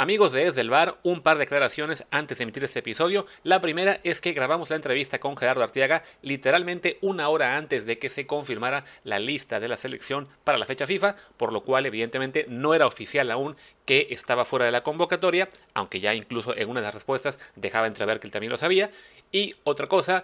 Amigos de Desde el Bar, un par de declaraciones antes de emitir este episodio. La primera es que grabamos la entrevista con Gerardo Arteaga literalmente una hora antes de que se confirmara la lista de la selección para la fecha FIFA, por lo cual evidentemente no era oficial aún que estaba fuera de la convocatoria, aunque ya incluso en una de las respuestas dejaba entrever que él también lo sabía. Y otra cosa,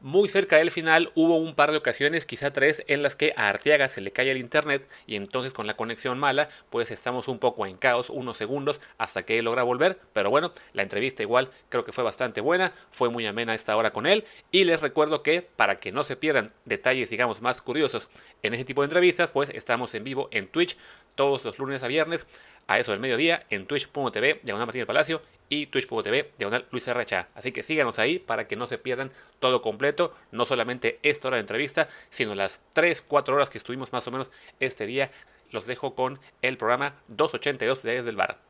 muy cerca del final hubo un par de ocasiones, quizá tres, en las que a Arteaga se le cae el internet y entonces con la conexión mala, pues estamos un poco en caos unos segundos hasta que él logra volver. Pero bueno, la entrevista igual creo que fue bastante buena, fue muy amena esta hora con él. Y les recuerdo que para que no se pierdan detalles, digamos, más curiosos en ese tipo de entrevistas, pues estamos en vivo en Twitch todos los lunes a viernes a eso del mediodía en twitch.tv, diagonal Martín del Palacio y twitch.tv, diagonal Luis RHA. Así que síganos ahí para que no se pierdan todo completo, no solamente esta hora de entrevista, sino las 3, 4 horas que estuvimos más o menos este día. Los dejo con el programa 282 de Desde el Bar.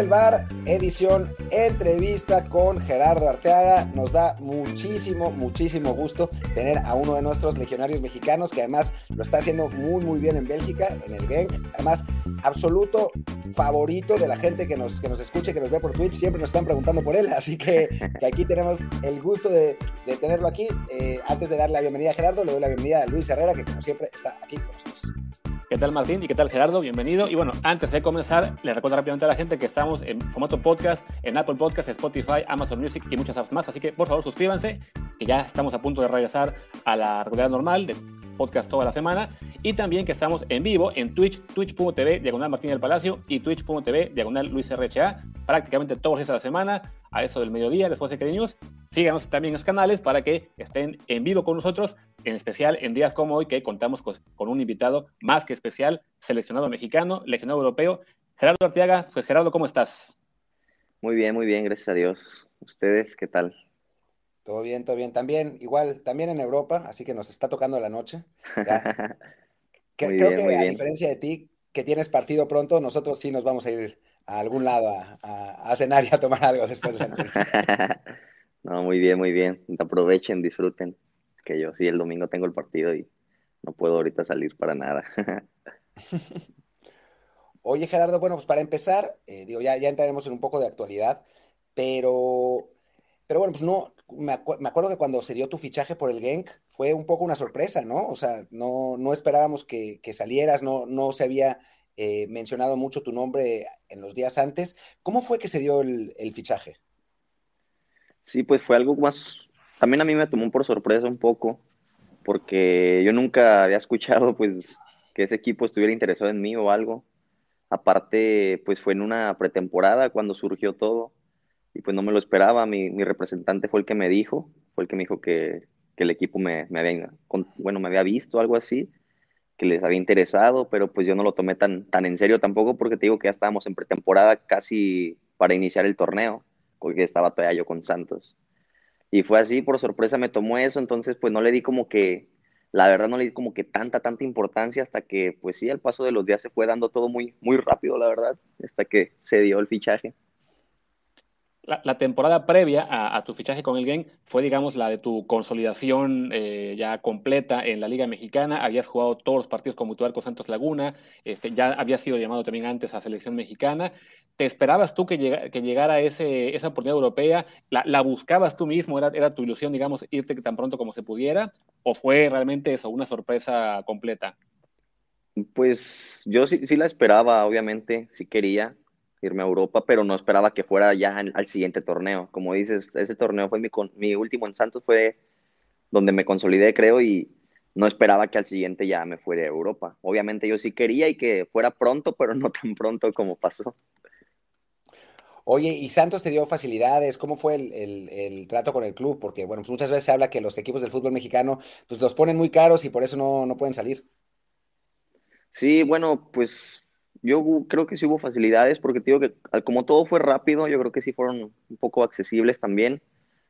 Desde el bar, edición entrevista con Gerardo Arteaga. Nos da muchísimo, muchísimo gusto tener a uno de nuestros legionarios mexicanos que además lo está haciendo muy, muy bien en Bélgica, en el Genk. Además, absoluto favorito de la gente que nos, que nos escuche, que nos ve por Twitch. Siempre nos están preguntando por él, así que, aquí tenemos el gusto de, de tenerlo aquí. Eh, antes de darle la bienvenida a Gerardo, le doy la bienvenida a Luis Herrera, que como siempre está aquí con nosotros. ¿Qué tal Martín? ¿Y qué tal Gerardo? Bienvenido. Y bueno, antes de comenzar, les recuerdo rápidamente a la gente que estamos en formato podcast, en Apple Podcast, Spotify, Amazon Music y muchas más. Así que por favor suscríbanse, que ya estamos a punto de regresar a la regularidad normal de podcast toda la semana. Y también que estamos en vivo en Twitch, twitch.tv, diagonal Martín del Palacio y twitch.tv, diagonal Luis RHA, prácticamente todos los días de la semana, a eso del mediodía, después de que News. Síganos también en los canales para que estén en vivo con nosotros, en especial en días como hoy, que contamos con, un invitado más que especial, seleccionado mexicano, legionado europeo, Gerardo Arteaga. Pues Gerardo, ¿cómo estás? Muy bien, muy bien, gracias a Dios. ¿Ustedes qué tal? Todo bien, todo bien. También, igual, también en Europa, así que nos está tocando la noche. creo bien, que a diferencia de ti, que tienes partido pronto, nosotros sí nos vamos a ir a algún lado a, a, a cenar y a tomar algo después de la No, muy bien, muy bien. Aprovechen, disfruten. Que yo sí, el domingo tengo el partido y no puedo ahorita salir para nada. Oye, Gerardo, bueno, pues para empezar, eh, digo, ya, ya entraremos en un poco de actualidad, pero, pero bueno, pues no, me, acu me, acuerdo que cuando se dio tu fichaje por el Genk fue un poco una sorpresa, ¿no? O sea, no, no esperábamos que, que salieras, no, no se había eh, mencionado mucho tu nombre en los días antes. ¿Cómo fue que se dio el, el fichaje? Sí, pues fue algo más, también a mí me tomó por sorpresa un poco, porque yo nunca había escuchado pues que ese equipo estuviera interesado en mí o algo. Aparte, pues fue en una pretemporada cuando surgió todo y pues no me lo esperaba. Mi, mi representante fue el que me dijo, fue el que me dijo que, que el equipo me, me, había, bueno, me había visto, algo así, que les había interesado, pero pues yo no lo tomé tan, tan en serio tampoco porque te digo que ya estábamos en pretemporada casi para iniciar el torneo porque estaba todavía yo con Santos. Y fue así, por sorpresa me tomó eso, entonces pues no le di como que, la verdad no le di como que tanta, tanta importancia hasta que pues sí, al paso de los días se fue dando todo muy, muy rápido, la verdad, hasta que se dio el fichaje. La, temporada previa a, tu fichaje con el Gen fue, digamos, la de tu consolidación eh, ya completa en la Liga Mexicana. Habías jugado todos los partidos como titular con Santos Laguna, este, ya habías sido llamado también antes a selección mexicana. ¿Te esperabas tú que, llega, que llegara esa oportunidad europea? ¿La, ¿La, buscabas tú mismo? ¿Era, ¿Era tu ilusión, digamos, irte tan pronto como se pudiera? ¿O fue realmente eso, una sorpresa completa? Pues yo sí, sí la esperaba, obviamente, sí quería irme a Europa, pero no esperaba que fuera ya al siguiente torneo. Como dices, ese torneo fue mi, mi último en Santos, fue donde me consolidé, creo, y no esperaba que al siguiente ya me fuera a Europa. Obviamente yo sí quería y que fuera pronto, pero no tan pronto como pasó. Oye, ¿y Santos te dio facilidades? ¿Cómo fue el, el, el, trato con el club? Porque, bueno, pues muchas veces se habla que los equipos del fútbol mexicano pues los ponen muy caros y por eso no, no pueden salir. Sí, bueno, pues yo creo que sí hubo facilidades porque te digo que como todo fue rápido, yo creo que sí fueron un poco accesibles también.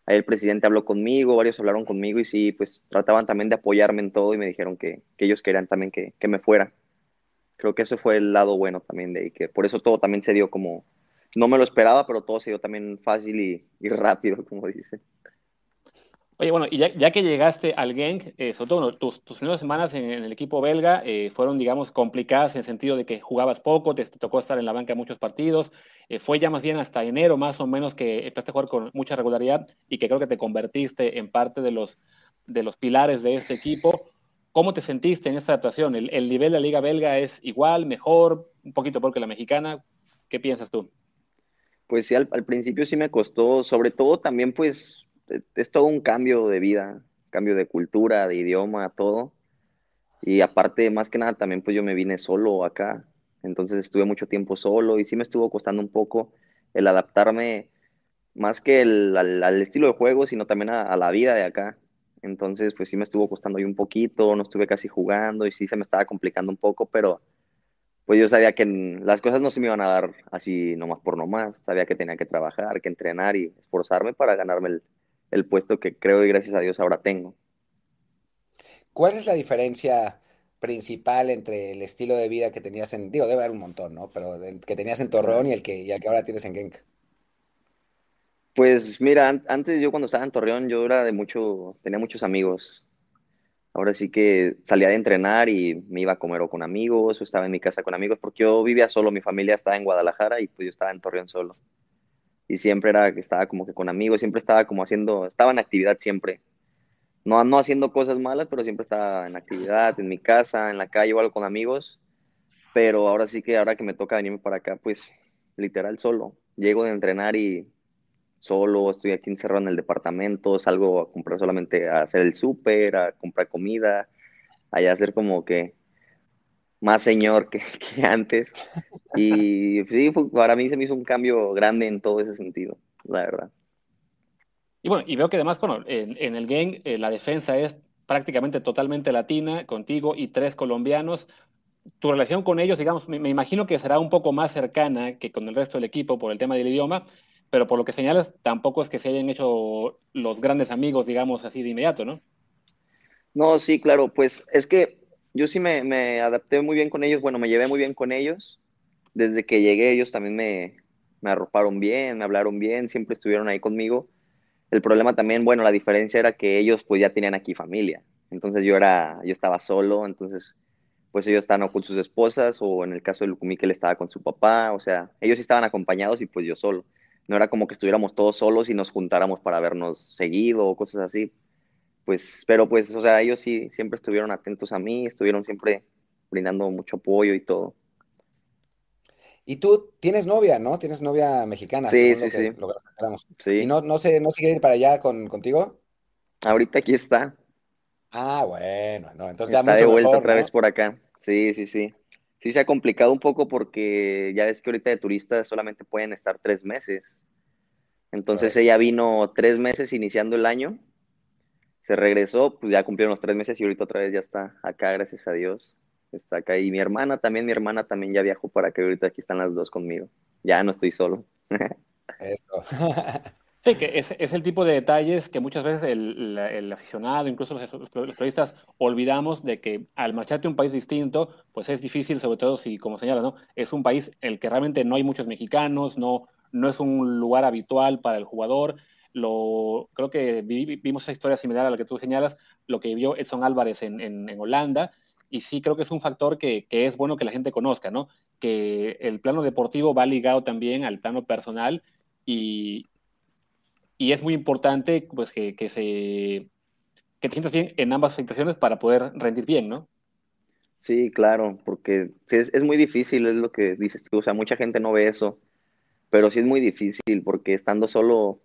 Ahí el presidente habló conmigo, varios hablaron conmigo y sí, pues trataban también de apoyarme en todo y me dijeron que, que ellos querían también que, que, me fuera. Creo que eso fue el lado bueno también de ahí, que por eso todo también se dio como, no me lo esperaba, pero todo se dio también fácil y, y rápido, como dicen. Oye, bueno, y ya, que llegaste al Genk, eh, sobre todo tus, primeras semanas en, el equipo belga eh, fueron, digamos, complicadas en el sentido de que jugabas poco, te, tocó estar en la banca muchos partidos. Eh, fue ya más bien hasta enero, más o menos, que empezaste a jugar con mucha regularidad y que creo que te convertiste en parte de los, de los pilares de este equipo. ¿Cómo te sentiste en esta adaptación? ¿El, el nivel de la liga belga es igual, mejor, un poquito peor que la mexicana? ¿Qué piensas tú? Pues sí, al principio sí me costó, sobre todo también pues es todo un cambio de vida, cambio de cultura, de idioma, todo. Y aparte, más que nada, también pues yo me vine solo acá, entonces estuve mucho tiempo solo y sí me estuvo costando un poco el adaptarme más que el, al, estilo de juego, sino también a, la vida de acá. Entonces, pues sí me estuvo costando ahí un poquito, no estuve casi jugando y sí se me estaba complicando un poco, pero pues yo sabía que las cosas no se me iban a dar así nomás por nomás, sabía que tenía que trabajar, que entrenar y esforzarme para ganarme el, el puesto que creo y gracias a Dios ahora tengo. ¿Cuál es la diferencia principal entre el estilo de vida que tenías en, digo, debe haber un montón, ¿no? Pero que tenías en Torreón y el que, y el que ahora tienes en Genk. Pues mira, antes yo cuando estaba en Torreón yo era de mucho, tenía muchos amigos. Ahora sí que salía de entrenar y me iba a comer o con amigos o estaba en mi casa con amigos porque yo vivía solo, mi familia estaba en Guadalajara y pues yo estaba en Torreón solo y siempre era que estaba como que con amigos, siempre estaba como haciendo, estaba en actividad siempre. No, no haciendo cosas malas, pero siempre estaba en actividad, en mi casa, en la calle o algo con amigos. Pero ahora sí que ahora que me toca venirme para acá, pues literal solo. Llego de entrenar y solo, estoy aquí encerrado en el departamento, salgo a comprar solamente a hacer el súper, a comprar comida, a hacer como que más señor que, antes. Y sí, para mí se me hizo un cambio grande en todo ese sentido, la verdad. Y bueno, y veo que además, bueno, en, el game eh, la defensa es prácticamente totalmente latina, contigo y tres colombianos. Tu relación con ellos, digamos, me, imagino que será un poco más cercana que con el resto del equipo por el tema del idioma, pero por lo que señalas, tampoco es que se hayan hecho los grandes amigos, digamos, así de inmediato, ¿no? No, sí, claro, pues es que yo sí me, adapté muy bien con ellos, bueno, me llevé muy bien con ellos. Desde que llegué ellos también me, me arroparon bien, me hablaron bien, siempre estuvieron ahí conmigo. El problema también, bueno, la diferencia era que ellos pues ya tenían aquí familia. Entonces yo era, yo estaba solo, entonces pues ellos estaban con sus esposas o en el caso de Lucumí que él estaba con su papá, o sea, ellos estaban acompañados y pues yo solo. No era como que estuviéramos todos solos y nos juntáramos para vernos seguido o cosas así pues, pero pues, o sea, ellos sí siempre estuvieron atentos a mí, estuvieron siempre brindando mucho apoyo y todo. Y tú tienes novia, ¿no? Tienes novia mexicana. Sí, sí, sí. sí. ¿Y no, no, se, no se quiere ir para allá con, contigo? Ahorita aquí está. Ah, bueno, no, entonces ya está de vuelta otra vez por acá. Sí, sí, sí. Sí se ha complicado un poco porque ya ves que ahorita de turistas solamente pueden estar tres meses. Entonces ella vino tres meses iniciando el año se regresó, pues ya cumplieron los tres meses y ahorita otra vez ya está acá, gracias a Dios. Está acá. Y mi hermana también, mi hermana también ya viajó para que ahorita aquí están las dos conmigo. Ya no estoy solo. Eso. Sí, que es, es, el tipo de detalles que muchas veces el, el aficionado, incluso los, los, periodistas, olvidamos de que al marcharte a un país distinto, pues es difícil, sobre todo si, como señala, ¿no? Es un país en el que realmente no hay muchos mexicanos, no, no es un lugar habitual para el jugador, lo, creo que vimos esa historia similar a la que tú señalas, lo que vivió Edson Álvarez en, en, Holanda, y sí creo que es un factor que, que, es bueno que la gente conozca, ¿no? Que el plano deportivo va ligado también al plano personal y, y es muy importante pues que, que se que te sientas bien en ambas situaciones para poder rendir bien, ¿no? Sí, claro, porque es, es muy difícil, es lo que dices tú, o sea, mucha gente no ve eso, pero sí es muy difícil porque estando solo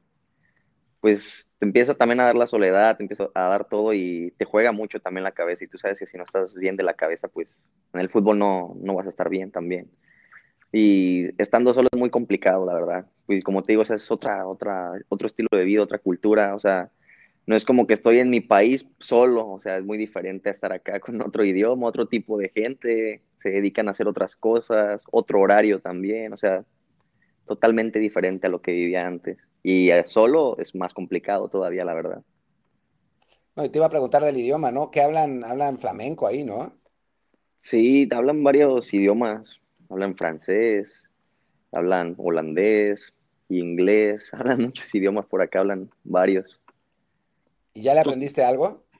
pues te empieza también a dar la soledad, te empieza a dar todo y te juega mucho también la cabeza. Y tú sabes que si no estás bien de la cabeza, pues en el fútbol no, no vas a estar bien también. Y estando solo es muy complicado, la verdad. Pues como te digo, es otra, otra, otro estilo de vida, otra cultura. O sea, no es como que estoy en mi país solo, o sea, es muy diferente a estar acá con otro idioma, otro tipo de gente, se dedican a hacer otras cosas, otro horario también, o sea, totalmente diferente a lo que vivía antes. Y eh, solo es más complicado todavía, la verdad. No, y te iba a preguntar del idioma, ¿no? ¿Qué hablan? Hablan flamenco ahí, ¿no? Sí, hablan varios idiomas. Hablan francés, hablan holandés, inglés, hablan muchos idiomas por acá, hablan varios. ¿Y ya le aprendiste algo?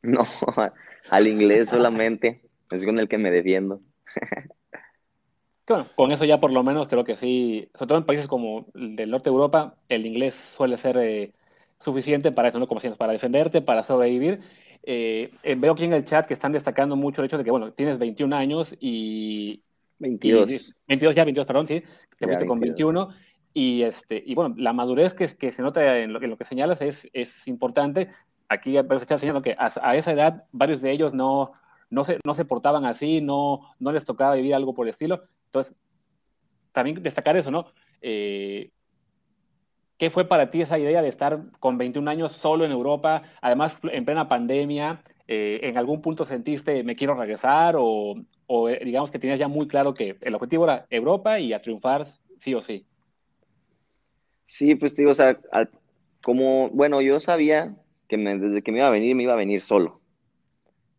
No, al inglés solamente, es con el que me defiendo. Bueno, con eso ya por lo menos creo que sí, sobre todo en países como el del norte de Europa, el inglés suele ser eh, suficiente para eso, ¿no? Como para defenderte, para sobrevivir. Eh, veo aquí en el chat que están destacando mucho el hecho de que, bueno, tienes 21 años y... 22. 22 ya, 22, perdón, sí, te fuiste con 21. Y, este, y bueno, la madurez que, que se nota en lo, en lo, que señalas es, es importante. Aquí está señalando que a, a, esa edad varios de ellos no, no, se, no se portaban así, no, no les tocaba vivir algo por el estilo. Entonces, también destacar eso, ¿no? Eh, ¿Qué fue para ti esa idea de estar con 21 años solo en Europa, además en plena pandemia? Eh, ¿En algún punto sentiste me quiero regresar o, o, eh, digamos que tenías ya muy claro que el objetivo era Europa y a triunfar sí o sí? Sí, pues digo, o sea, como, bueno, yo sabía que me, desde que me iba a venir, me iba a venir solo.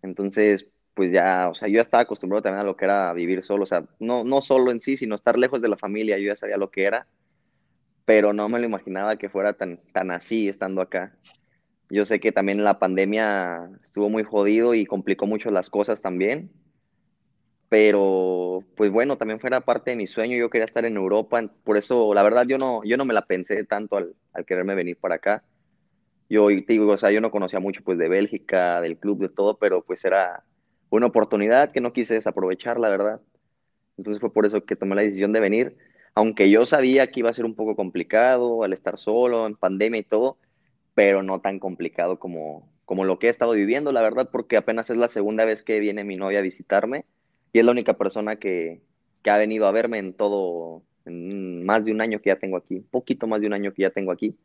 Entonces, pues ya, o sea, yo ya estaba acostumbrado también a lo que era vivir solo, o sea, no, no solo en sí, sino estar lejos de la familia, yo ya sabía lo que era pero no me lo imaginaba que fuera tan, tan así estando acá. Yo sé que también la pandemia estuvo muy jodido y complicó mucho las cosas también, pero pues bueno, también fuera parte de mi sueño, yo quería estar en Europa, por eso la verdad yo no, yo no me la pensé tanto al, al quererme venir para acá. Yo te digo, o sea, yo no conocía mucho pues de Bélgica, del club, de todo, pero pues era una oportunidad que no quise desaprovechar, la verdad. Entonces fue por eso que tomé la decisión de venir aunque yo sabía que iba a ser un poco complicado al estar solo, en pandemia y todo, pero no tan complicado como, como lo que he estado viviendo, la verdad, porque apenas es la segunda vez que viene mi novia a visitarme y es la única persona que, que ha venido a verme en todo, más de un año que ya tengo aquí, un poquito más de un año que ya tengo aquí.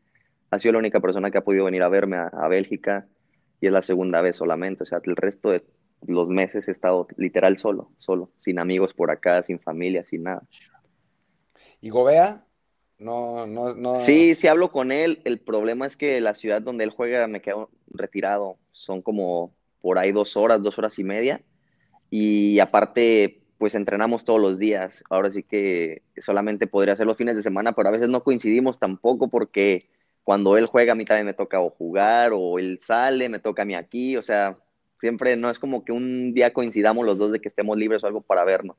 Ha sido la única persona que ha podido venir a verme a, a Bélgica y es la segunda vez solamente, o sea, el resto de los meses he estado literal solo, solo, sin amigos por acá, sin familia, sin nada. ¿Y Gobea? No, no, no. Sí, sí hablo con él. El problema es que la ciudad donde él juega me quedo retirado. Son como por ahí dos horas, dos horas y media. Y aparte, pues entrenamos todos los días. Ahora sí que solamente podría ser los fines de semana, pero a veces no coincidimos tampoco porque cuando él juega a mí también me toca o jugar o él sale, me toca a mí aquí. O sea, siempre no es como que un día coincidamos los dos de que estemos libres o algo para vernos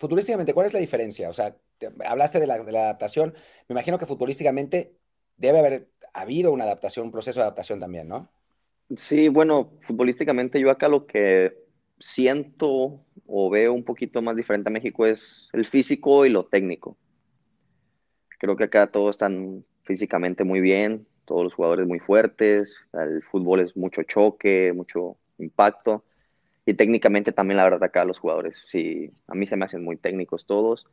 futbolísticamente, ¿cuál es la diferencia? O sea, te, hablaste de la, de la, adaptación. Me imagino que futbolísticamente debe haber habido una adaptación, un proceso de adaptación también, ¿no? Sí, bueno, futbolísticamente yo acá lo que siento o veo un poquito más diferente a México es el físico y lo técnico. Creo que acá todos están físicamente muy bien, todos los jugadores muy fuertes, el fútbol es mucho choque, mucho impacto. Y técnicamente también, la verdad, acá los jugadores, sí, a mí se me hacen muy técnicos todos.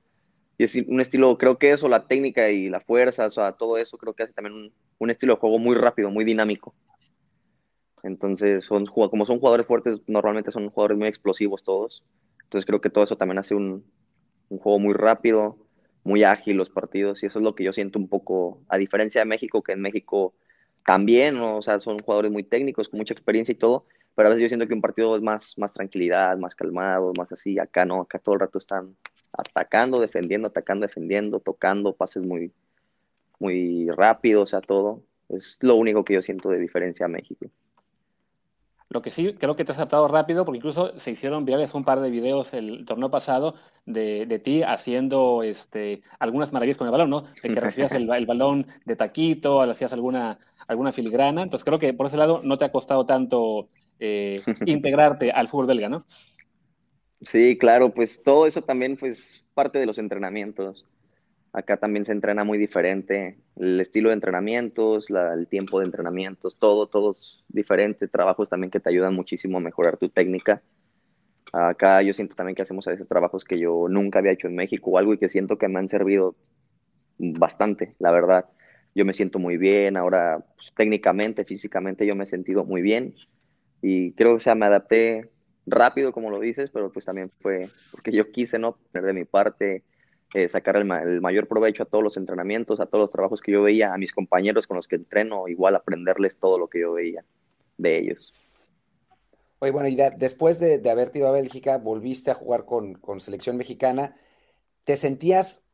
Y es un estilo, creo que eso, la técnica y la fuerza, o sea, todo eso, creo que hace también un, estilo de juego muy rápido, muy dinámico. Entonces, son, como son jugadores fuertes, normalmente son jugadores muy explosivos todos. Entonces, creo que todo eso también hace un juego muy rápido, muy ágil los partidos. Y eso es lo que yo siento un poco, a diferencia de México, que en México también, ¿no? o sea, son jugadores muy técnicos, con mucha experiencia y todo, pero a veces yo siento que un partido es más, más tranquilidad, más calmado, más así. Acá no, acá todo el rato están atacando, defendiendo, atacando, defendiendo, tocando, pases muy, muy rápidos, o sea, todo. Es lo único que yo siento de diferencia a México. Lo que sí, creo que te has adaptado rápido, porque incluso se hicieron virales un par de videos el torneo pasado de, de ti haciendo este, algunas maravillas con el balón, ¿no? De que recibías el, el, balón de taquito, hacías alguna, alguna filigrana. Entonces creo que por ese lado no te ha costado tanto eh, integrarte al fútbol belga, ¿no? Sí, claro, pues todo eso también, pues, parte de los entrenamientos. Acá también se entrena muy diferente, el estilo de entrenamientos, el tiempo de entrenamientos, todo, todo es diferente, trabajos también que te ayudan muchísimo a mejorar tu técnica. Acá yo siento también que hacemos a veces trabajos que yo nunca había hecho en México o algo y que siento que me han servido bastante, la verdad. Yo me siento muy bien, ahora pues, técnicamente, físicamente yo me he sentido muy bien y creo que o sea, me adapté rápido, como lo dices, pero pues también fue porque yo quise, ¿no? Poner de mi parte, eh, sacar el, el, mayor provecho a todos los entrenamientos, a todos los trabajos que yo veía, a mis compañeros con los que entreno, igual aprenderles todo lo que yo veía de ellos. Oye, bueno, y de, después de, de, haber ido a Bélgica, volviste a jugar con, con selección mexicana. ¿Te sentías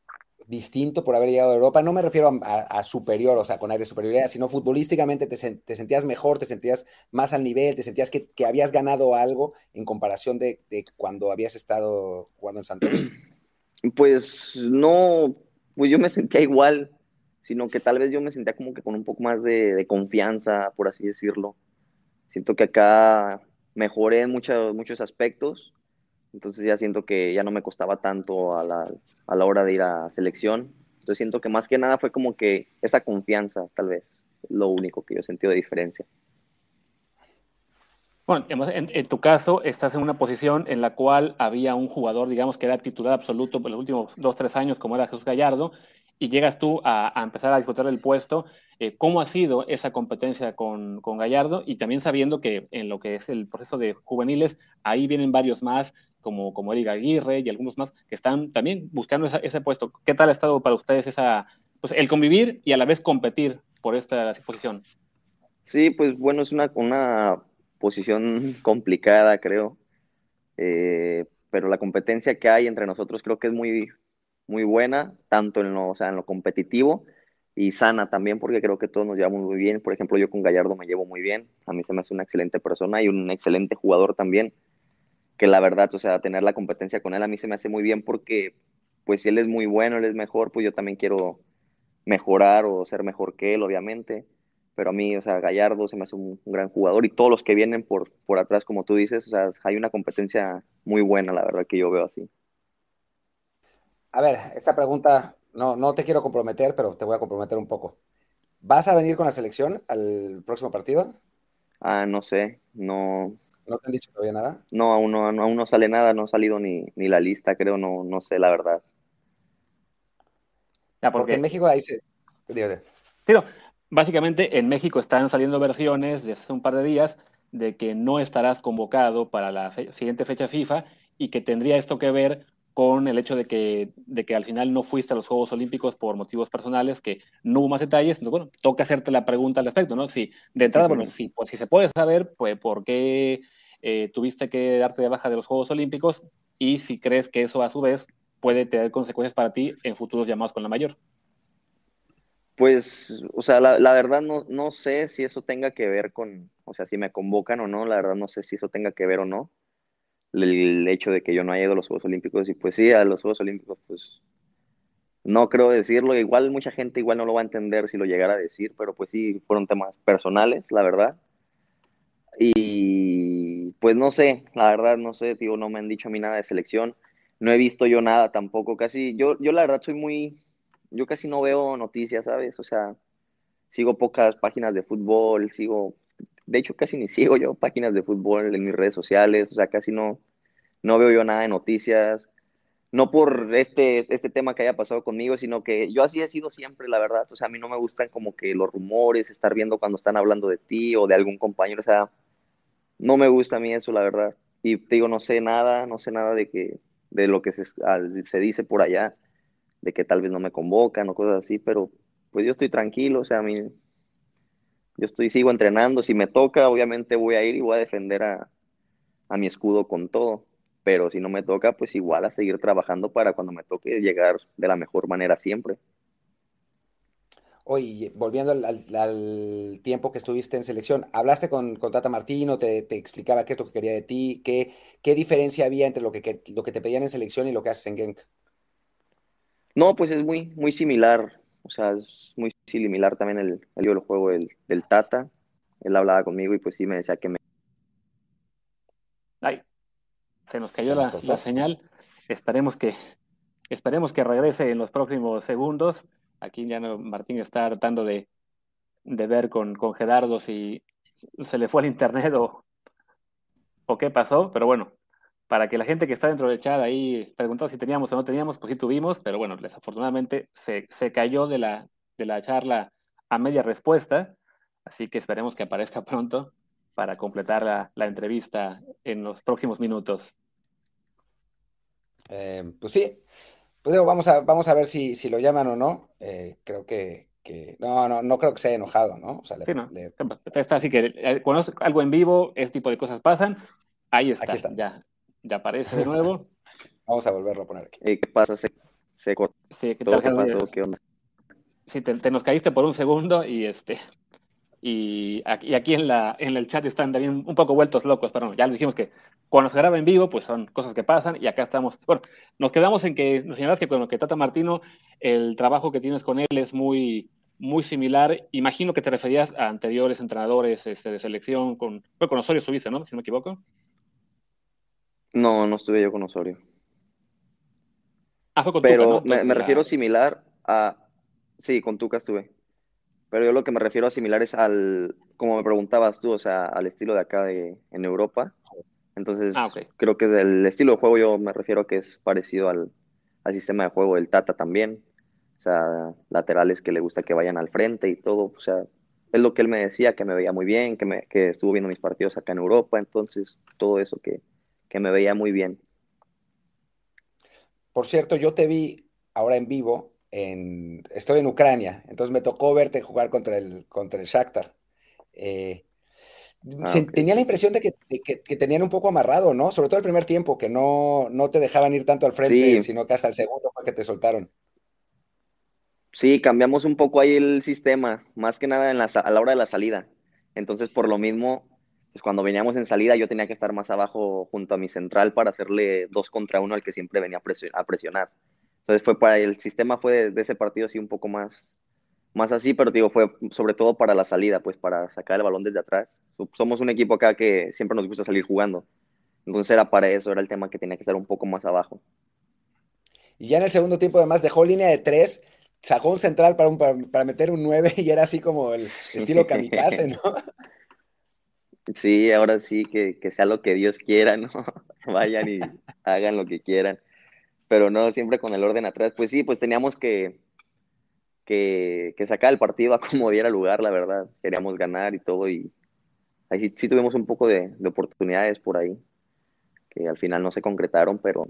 distinto por haber llegado a Europa. No me refiero a, superior, o sea, con aire de superioridad, sino futbolísticamente te, sentías mejor, te sentías más al nivel, te sentías que, habías ganado algo en comparación de, cuando habías estado jugando en Santos. Pues no, pues yo me sentía igual, sino que tal vez yo me sentía como que con un poco más de, confianza, por así decirlo. Siento que acá mejoré en muchos, muchos aspectos entonces ya siento que ya no me costaba tanto a la, a la hora de ir a selección. Entonces siento que más que nada fue como que esa confianza, tal vez, lo único que yo sentido de diferencia. Bueno, en, en, tu caso, estás en una posición en la cual había un jugador, digamos, que era titular absoluto por los últimos dos, tres años, como era Jesús Gallardo, y llegas tú a, empezar a disputar el puesto. Eh, ¿Cómo ha sido esa competencia con, con, Gallardo? Y también sabiendo que en lo que es el proceso de juveniles, ahí vienen varios más, como, como Erika Aguirre y algunos más que están también buscando ese puesto. ¿Qué tal ha estado para ustedes esa, pues, el convivir y a la vez competir por esta posición? Sí, pues bueno, es una, una posición complicada, creo. Eh, pero la competencia que hay entre nosotros creo que es muy, muy buena, tanto en lo, o sea, en lo competitivo y sana también, porque creo que todos nos llevamos muy bien. Por ejemplo, yo con Gallardo me llevo muy bien. A mí se me hace una excelente persona y un excelente jugador también que la verdad, o sea, tener la competencia con él a mí se me hace muy bien porque, pues si él es muy bueno, él es mejor, pues yo también quiero mejorar o ser mejor que él, obviamente. Pero a mí, o sea, Gallardo se me hace un, gran jugador y todos los que vienen por, por atrás, como tú dices, o sea, hay una competencia muy buena, la verdad, que yo veo así. A ver, esta pregunta, no, no te quiero comprometer, pero te voy a comprometer un poco. ¿Vas a venir con la selección al próximo partido? Ah, no sé, no, ¿No te han dicho todavía nada? No, aún no, aún no sale nada, no ha salido ni, ni la lista, creo, no, no sé la verdad. Ya, porque, en México ahí se... Sí, básicamente en México están saliendo versiones de hace un par de días de que no estarás convocado para la siguiente fecha FIFA y que tendría esto que ver con el hecho de que, de que al final no fuiste a los Juegos Olímpicos por motivos personales, que no hubo más detalles. Entonces, bueno, toca hacerte la pregunta al respecto, ¿no? Si de entrada, bueno, si, pues, si se puede saber, pues, ¿por qué eh, tuviste que darte de baja de los Juegos Olímpicos? Y si crees que eso, a su vez, puede tener consecuencias para ti en futuros llamados con la mayor. Pues, o sea, la, verdad no, no sé si eso tenga que ver con, o sea, si me convocan o no, la verdad no sé si eso tenga que ver o no el hecho de que yo no haya ido a los Juegos Olímpicos y pues sí, a los Juegos Olímpicos pues no creo decirlo, igual mucha gente igual no lo va a entender si lo llegara a decir, pero pues sí, fueron temas personales, la verdad. Y pues no sé, la verdad no sé, digo, no me han dicho a mí nada de selección, no he visto yo nada tampoco, casi, yo, yo la verdad soy muy, yo casi no veo noticias, ¿sabes? O sea, sigo pocas páginas de fútbol, sigo de hecho casi ni sigo yo páginas de fútbol en mis redes sociales, o sea, casi no, no veo yo nada de noticias, no por este, este tema que haya pasado conmigo, sino que yo así he sido siempre, la verdad, o sea, a mí no me gustan como que los rumores, estar viendo cuando están hablando de ti o de algún compañero, o sea, no me gusta a mí eso, la verdad, y te digo, no sé nada, no sé nada de que, de lo que se, se dice por allá, de que tal vez no me convocan o cosas así, pero pues yo estoy tranquilo, o sea, a mí yo estoy, sigo entrenando. Si me toca, obviamente voy a ir y voy a defender a, mi escudo con todo. Pero si no me toca, pues igual a seguir trabajando para cuando me toque llegar de la mejor manera siempre. Oye, volviendo al, tiempo que estuviste en selección, ¿hablaste con, con Tata Martino? Te, explicaba qué es lo que quería de ti? ¿Qué, qué diferencia había entre lo que, lo que te pedían en selección y lo que haces en Genk? No, pues es muy, muy similar. O sea, es muy similar también el, el, juego del, del, Tata. Él hablaba conmigo y pues sí me decía que me... Ay, se nos cayó la, la, señal. Esperemos que, esperemos que regrese en los próximos segundos. Aquí ya no, Martín está tratando de, de ver con, con Gerardo si se le fue el internet o, o qué pasó, pero bueno, para que la gente que está dentro del chat ahí preguntó si teníamos o no teníamos, pues sí tuvimos, pero bueno, desafortunadamente se, se cayó de la, de la charla a media respuesta, así que esperemos que aparezca pronto para completar la, la entrevista en los próximos minutos. Eh, pues sí, pues vamos a, vamos a ver si, si lo llaman o no. Eh, creo que, que, no, no, no creo que se haya enojado, ¿no? O sea, sí, no. Está así que eh, cuando algo en vivo, este tipo de cosas pasan. Ahí está, ya, ya aparece de nuevo. Vamos a volverlo a poner aquí. ¿Qué pasa? Se cortó. Sí, ¿qué, pasó? ¿Qué onda? Sí, te, nos caíste por un segundo y este y aquí, en, la, en el chat están también un poco vueltos locos, pero ya les dijimos que cuando se graba en vivo, pues son cosas que pasan y acá estamos. Bueno, nos quedamos en que nos señalas que con lo que Tata Martino, el trabajo que tienes con él es muy, muy similar. Imagino que te referías a anteriores entrenadores este, de selección. Con, fue con Osorio estuviste, ¿no? Si no me equivoco. No, no estuve yo con Osorio. Ah, fue con Pero me, me refiero similar a... Sí, con Tuca estuve. Pero yo lo que me refiero a similar es al, como me preguntabas tú, o sea, al estilo de acá de, en Europa. Entonces, ah, creo que del estilo de juego yo me refiero a que es parecido al, al sistema de juego del Tata también. O sea, laterales que le gusta que vayan al frente y todo. O sea, es lo que él me decía, que me veía muy bien, que, me, que estuvo viendo mis partidos acá en Europa. Entonces, todo eso que, que me veía muy bien. Por cierto, yo te vi ahora en vivo estoy en Ucrania, entonces me tocó verte jugar contra el, contra el Shakhtar. Eh, ah, tenía la impresión de que, tenían un poco amarrado, ¿no? Sobre todo el primer tiempo, que no, no te dejaban ir tanto al frente, sino que hasta el segundo fue que te soltaron. Sí, cambiamos un poco ahí el sistema, más que nada en la, a la hora de la salida. Entonces, por lo mismo, pues cuando veníamos en salida, yo tenía que estar más abajo junto a mi central para hacerle dos contra uno al que siempre venía a presionar. Entonces fue para el sistema fue de, ese partido así un poco más, más así, pero digo, fue sobre todo para la salida, pues para sacar el balón desde atrás. Somos un equipo acá que siempre nos gusta salir jugando. Entonces era para eso, era el tema que tenía que estar un poco más abajo. Y ya en el segundo tiempo además dejó línea de tres, sacó un central para, para, meter un nueve y era así como el estilo kamikaze, ¿no? Sí, ahora sí, que, que sea lo que Dios quiera, ¿no? Vayan y hagan lo que quieran pero no siempre con el orden atrás. Pues sí, pues teníamos que, que, sacar el partido a como diera lugar, la verdad. Queríamos ganar y todo, y ahí sí, tuvimos un poco de, oportunidades por ahí, que al final no se concretaron, pero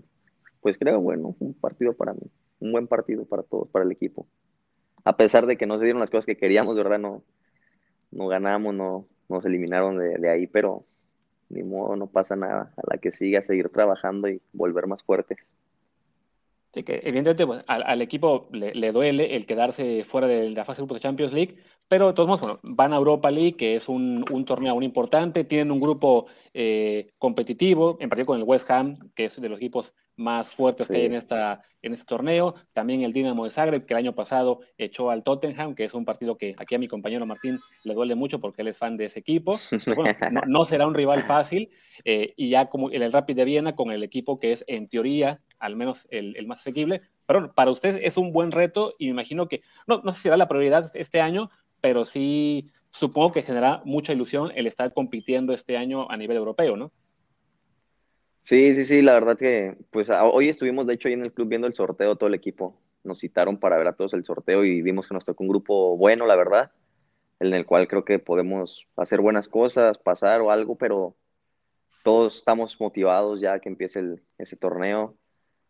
pues creo, bueno, un partido para mí, un buen partido para todos, para el equipo. A pesar de que no se dieron las cosas que queríamos, de verdad, no, no ganamos, no nos eliminaron de, ahí, pero ni modo, no pasa nada. A la que siga, seguir trabajando y volver más fuertes evidentemente pues, al, equipo le, duele el quedarse fuera de la fase de grupos de Champions League, pero de todos modos, bueno, van a Europa League, que es un, torneo aún importante, tienen un grupo eh, competitivo, en particular con el West Ham, que es de los equipos más fuertes que hay en, esta, en este torneo, también el Dinamo de Zagreb, que el año pasado echó al Tottenham, que es un partido que aquí a mi compañero Martín le duele mucho porque él es fan de ese equipo, bueno, no, será un rival fácil, eh, y ya como el, el Rapid de Viena con el equipo que es en teoría al menos el, el más asequible, pero para usted es un buen reto y me imagino que, no, no sé si será la prioridad este año, pero sí supongo que genera mucha ilusión el estar compitiendo este año a nivel europeo, ¿no? Sí, sí, sí, la verdad que, pues hoy estuvimos de hecho ahí en el club viendo el sorteo, todo el equipo. Nos citaron para ver a todos el sorteo y vimos que nos tocó un grupo bueno, la verdad, en el cual creo que podemos hacer buenas cosas, pasar o algo, pero todos estamos motivados ya que empiece ese torneo.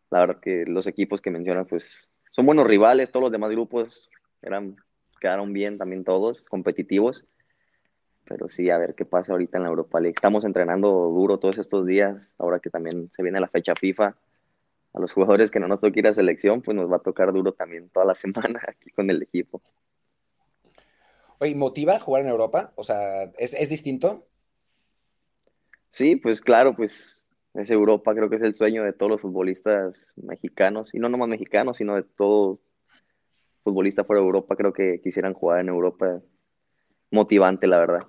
La verdad que los equipos que mencionan, pues son buenos rivales, todos los demás grupos eran, quedaron bien también todos, competitivos. Pero sí, a ver qué pasa ahorita en la Europa League. Estamos entrenando duro todos estos días, ahora que también se viene la fecha FIFA. A los jugadores que no nos toque ir a selección, pues nos va a tocar duro también toda la semana aquí con el equipo. Oye, ¿motiva jugar en Europa? O sea, ¿es, es distinto? Sí, pues claro, pues es Europa, creo que es el sueño de todos los futbolistas mexicanos, y no nomás mexicanos, sino de todo futbolista fuera de Europa, creo que quisieran jugar en Europa. Motivante, la verdad.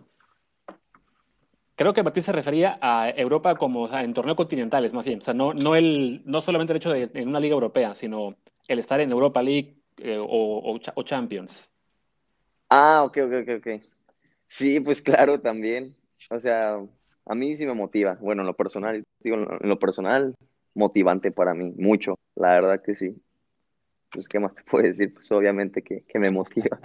Creo que Martín se refería a Europa como en torneos continentales, más bien. O sea, no, no, el, no solamente el hecho de en una liga europea, sino el estar en Europa League eh, o, o, Champions. Ah, ok, ok, ok, ok. Sí, pues claro, también. O sea, a mí sí me motiva. Bueno, en lo personal, digo, en lo personal, motivante para mí, mucho, la verdad que sí. Pues, ¿qué más te puedo decir? Pues obviamente que, me motiva.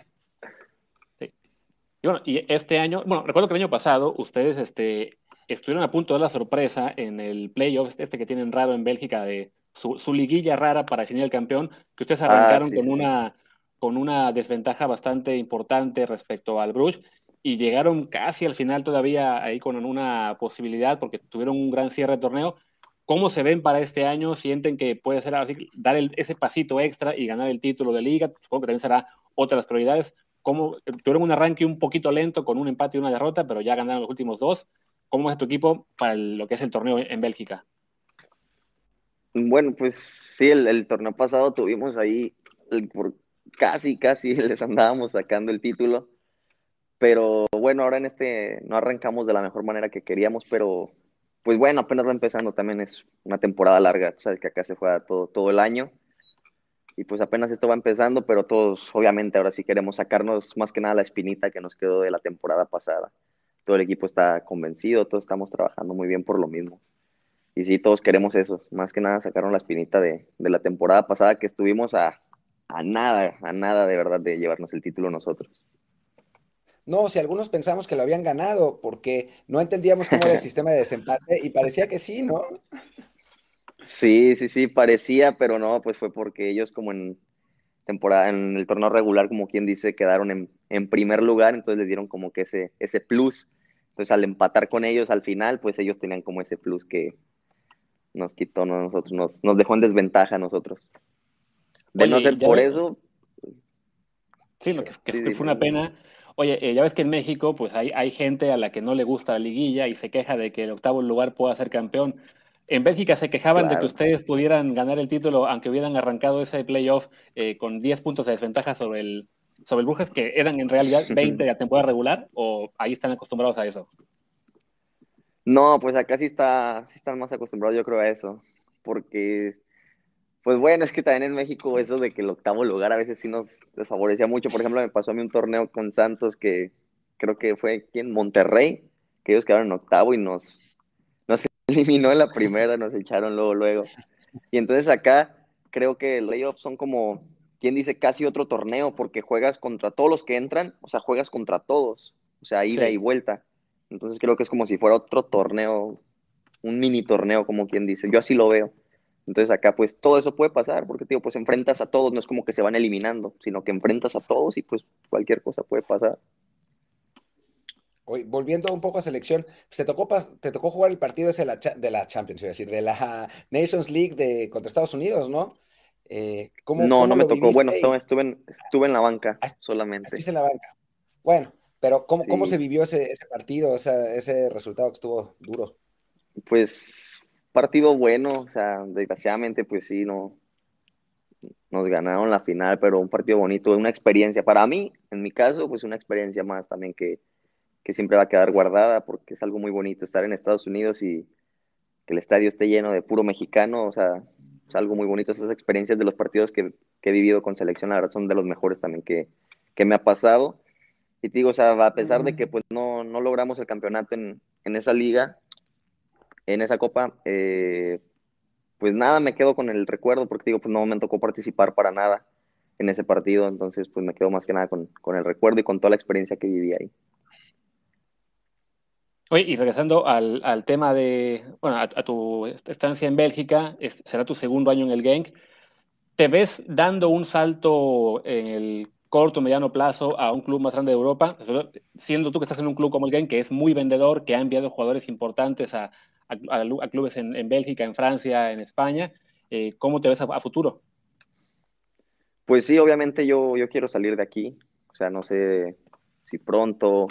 Sí. Y bueno, y este año, bueno, recuerdo que el año pasado ustedes este, estuvieron a punto de la sorpresa en el playoff, este que tienen raro en Bélgica, de su, liguilla rara para definir el campeón, que ustedes arrancaron ah, con, Una, con una desventaja bastante importante respecto al Bruges y llegaron casi al final todavía ahí con una posibilidad porque tuvieron un gran cierre de torneo. ¿Cómo se ven para este año? ¿Sienten que puede ser así, dar ese pasito extra y ganar el título de liga? Supongo que también será otras prioridades. ¿Cómo, tuvieron un arranque un poquito lento con un empate y una derrota, pero ya ganaron los últimos dos. ¿Cómo es tu equipo para lo que es el torneo en Bélgica? Bueno, pues sí, el, torneo pasado tuvimos ahí, por casi, casi les andábamos sacando el título. Pero bueno, ahora en este no arrancamos de la mejor manera que queríamos, pero pues bueno, apenas va empezando, también es una temporada larga, sabes que acá se juega todo, todo el año. Y pues apenas esto va empezando, pero todos obviamente ahora sí queremos sacarnos más que nada la espinita que nos quedó de la temporada pasada. Todo el equipo está convencido, todos estamos trabajando muy bien por lo mismo. Y sí, todos queremos eso, más que nada sacaron la espinita de, de la temporada pasada que estuvimos a, a nada, a nada de verdad de llevarnos el título nosotros. No, si algunos pensamos que lo habían ganado porque no entendíamos cómo era el sistema de desempate y parecía que sí, ¿no? Sí, sí, sí, parecía, pero no, pues fue porque ellos como en temporada, en el torneo regular, como quien dice, quedaron en, en primer lugar, entonces les dieron como que ese, ese plus. Entonces al empatar con ellos al final, pues ellos tenían como ese plus que nos quitó nosotros, nos, nos dejó en desventaja a nosotros. De no ser por eso. Sí, lo que, fue una pena Oye, eh, ya ves que en México, pues hay, hay gente a la que no le gusta la liguilla y se queja de que el octavo lugar pueda ser campeón. En Bélgica se quejaban de que ustedes pudieran ganar el título aunque hubieran arrancado ese playoff eh, con 10 puntos de desventaja sobre el, sobre el Brujas, que eran en realidad 20 de la temporada regular, o ahí están acostumbrados a eso. No, pues acá sí, está, sí están más acostumbrados, yo creo, a eso, porque pues bueno, es que también en México eso de que el octavo lugar a veces sí nos desfavorecía mucho. Por ejemplo, me pasó a mí un torneo con Santos que creo que fue aquí en Monterrey, que ellos quedaron en octavo y nos, nos eliminó en la primera, nos echaron luego, luego. Y entonces acá creo que los playoffs son como, ¿quién dice? Casi otro torneo, porque juegas contra todos los que entran, o sea, juegas contra todos, o sea, ida y vuelta. Entonces creo que es como si fuera otro torneo, un mini torneo, como quien dice. Yo así lo veo. Entonces acá pues todo eso puede pasar, porque tío, pues enfrentas a todos, no es como que se van eliminando, sino que enfrentas a todos y pues cualquier cosa puede pasar. Hoy, volviendo un poco a selección, pues, te, tocó, te tocó jugar el partido ese de la, de la Champions, iba a decir, de la Nations League de, contra Estados Unidos, ¿no? Eh, no, no me tocó. Bueno, estuve en, estuve en la banca ah, solamente. Estuve en la banca. Bueno, pero ¿cómo, cómo se vivió ese, ese partido, ese resultado que estuvo duro? Pues partido bueno, o sea, desgraciadamente pues sí, no, nos ganaron la final, pero un partido bonito, una experiencia. Para mí, en mi caso, pues una experiencia más también que, que siempre va a quedar guardada porque es algo muy bonito estar en Estados Unidos y que el estadio esté lleno de puro mexicano, o sea, es algo muy bonito. Esas experiencias de los partidos que, que he vivido con selección, la verdad, son de los mejores también que, que me ha pasado. Y te digo, o sea, a pesar de que pues no, no logramos el campeonato en, en esa liga, en esa copa, eh, pues nada, me quedo con el recuerdo, porque digo, pues no me tocó participar para nada en ese partido, entonces pues me quedo más que nada con, el recuerdo y con toda la experiencia que viví ahí. Oye, y regresando al, tema de, bueno, a, tu estancia en Bélgica, será tu segundo año en el Genk, ¿te ves dando un salto en el corto, mediano plazo a un club más grande de Europa? Siendo tú que estás en un club como el Genk, que es muy vendedor, que ha enviado jugadores importantes a, a, clubes en, Bélgica, en Francia, en España. Eh, ¿Cómo te ves a, futuro? Pues sí, obviamente yo, yo quiero salir de aquí. O sea, no sé si pronto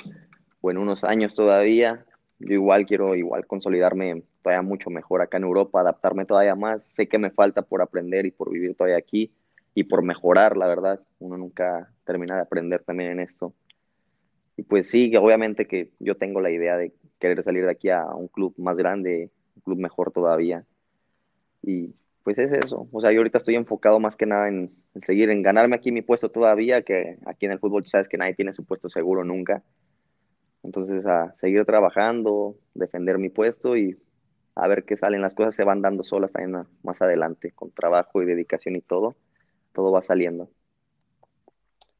o en unos años todavía. Yo igual quiero igual consolidarme todavía mucho mejor acá en Europa, adaptarme todavía más. Sé que me falta por aprender y por vivir todavía aquí y por mejorar, la verdad. Uno nunca termina de aprender también en esto. Y pues sí, obviamente que yo tengo la idea de querer salir de aquí a un club más grande, un club mejor todavía. Y pues es eso. O sea, yo ahorita estoy enfocado más que nada en, seguir, en ganarme aquí mi puesto todavía, que aquí en el fútbol sabes que nadie tiene su puesto seguro nunca. Entonces, a seguir trabajando, defender mi puesto y a ver qué salen. Las cosas se van dando solas también más adelante, con trabajo y dedicación y todo. Todo va saliendo.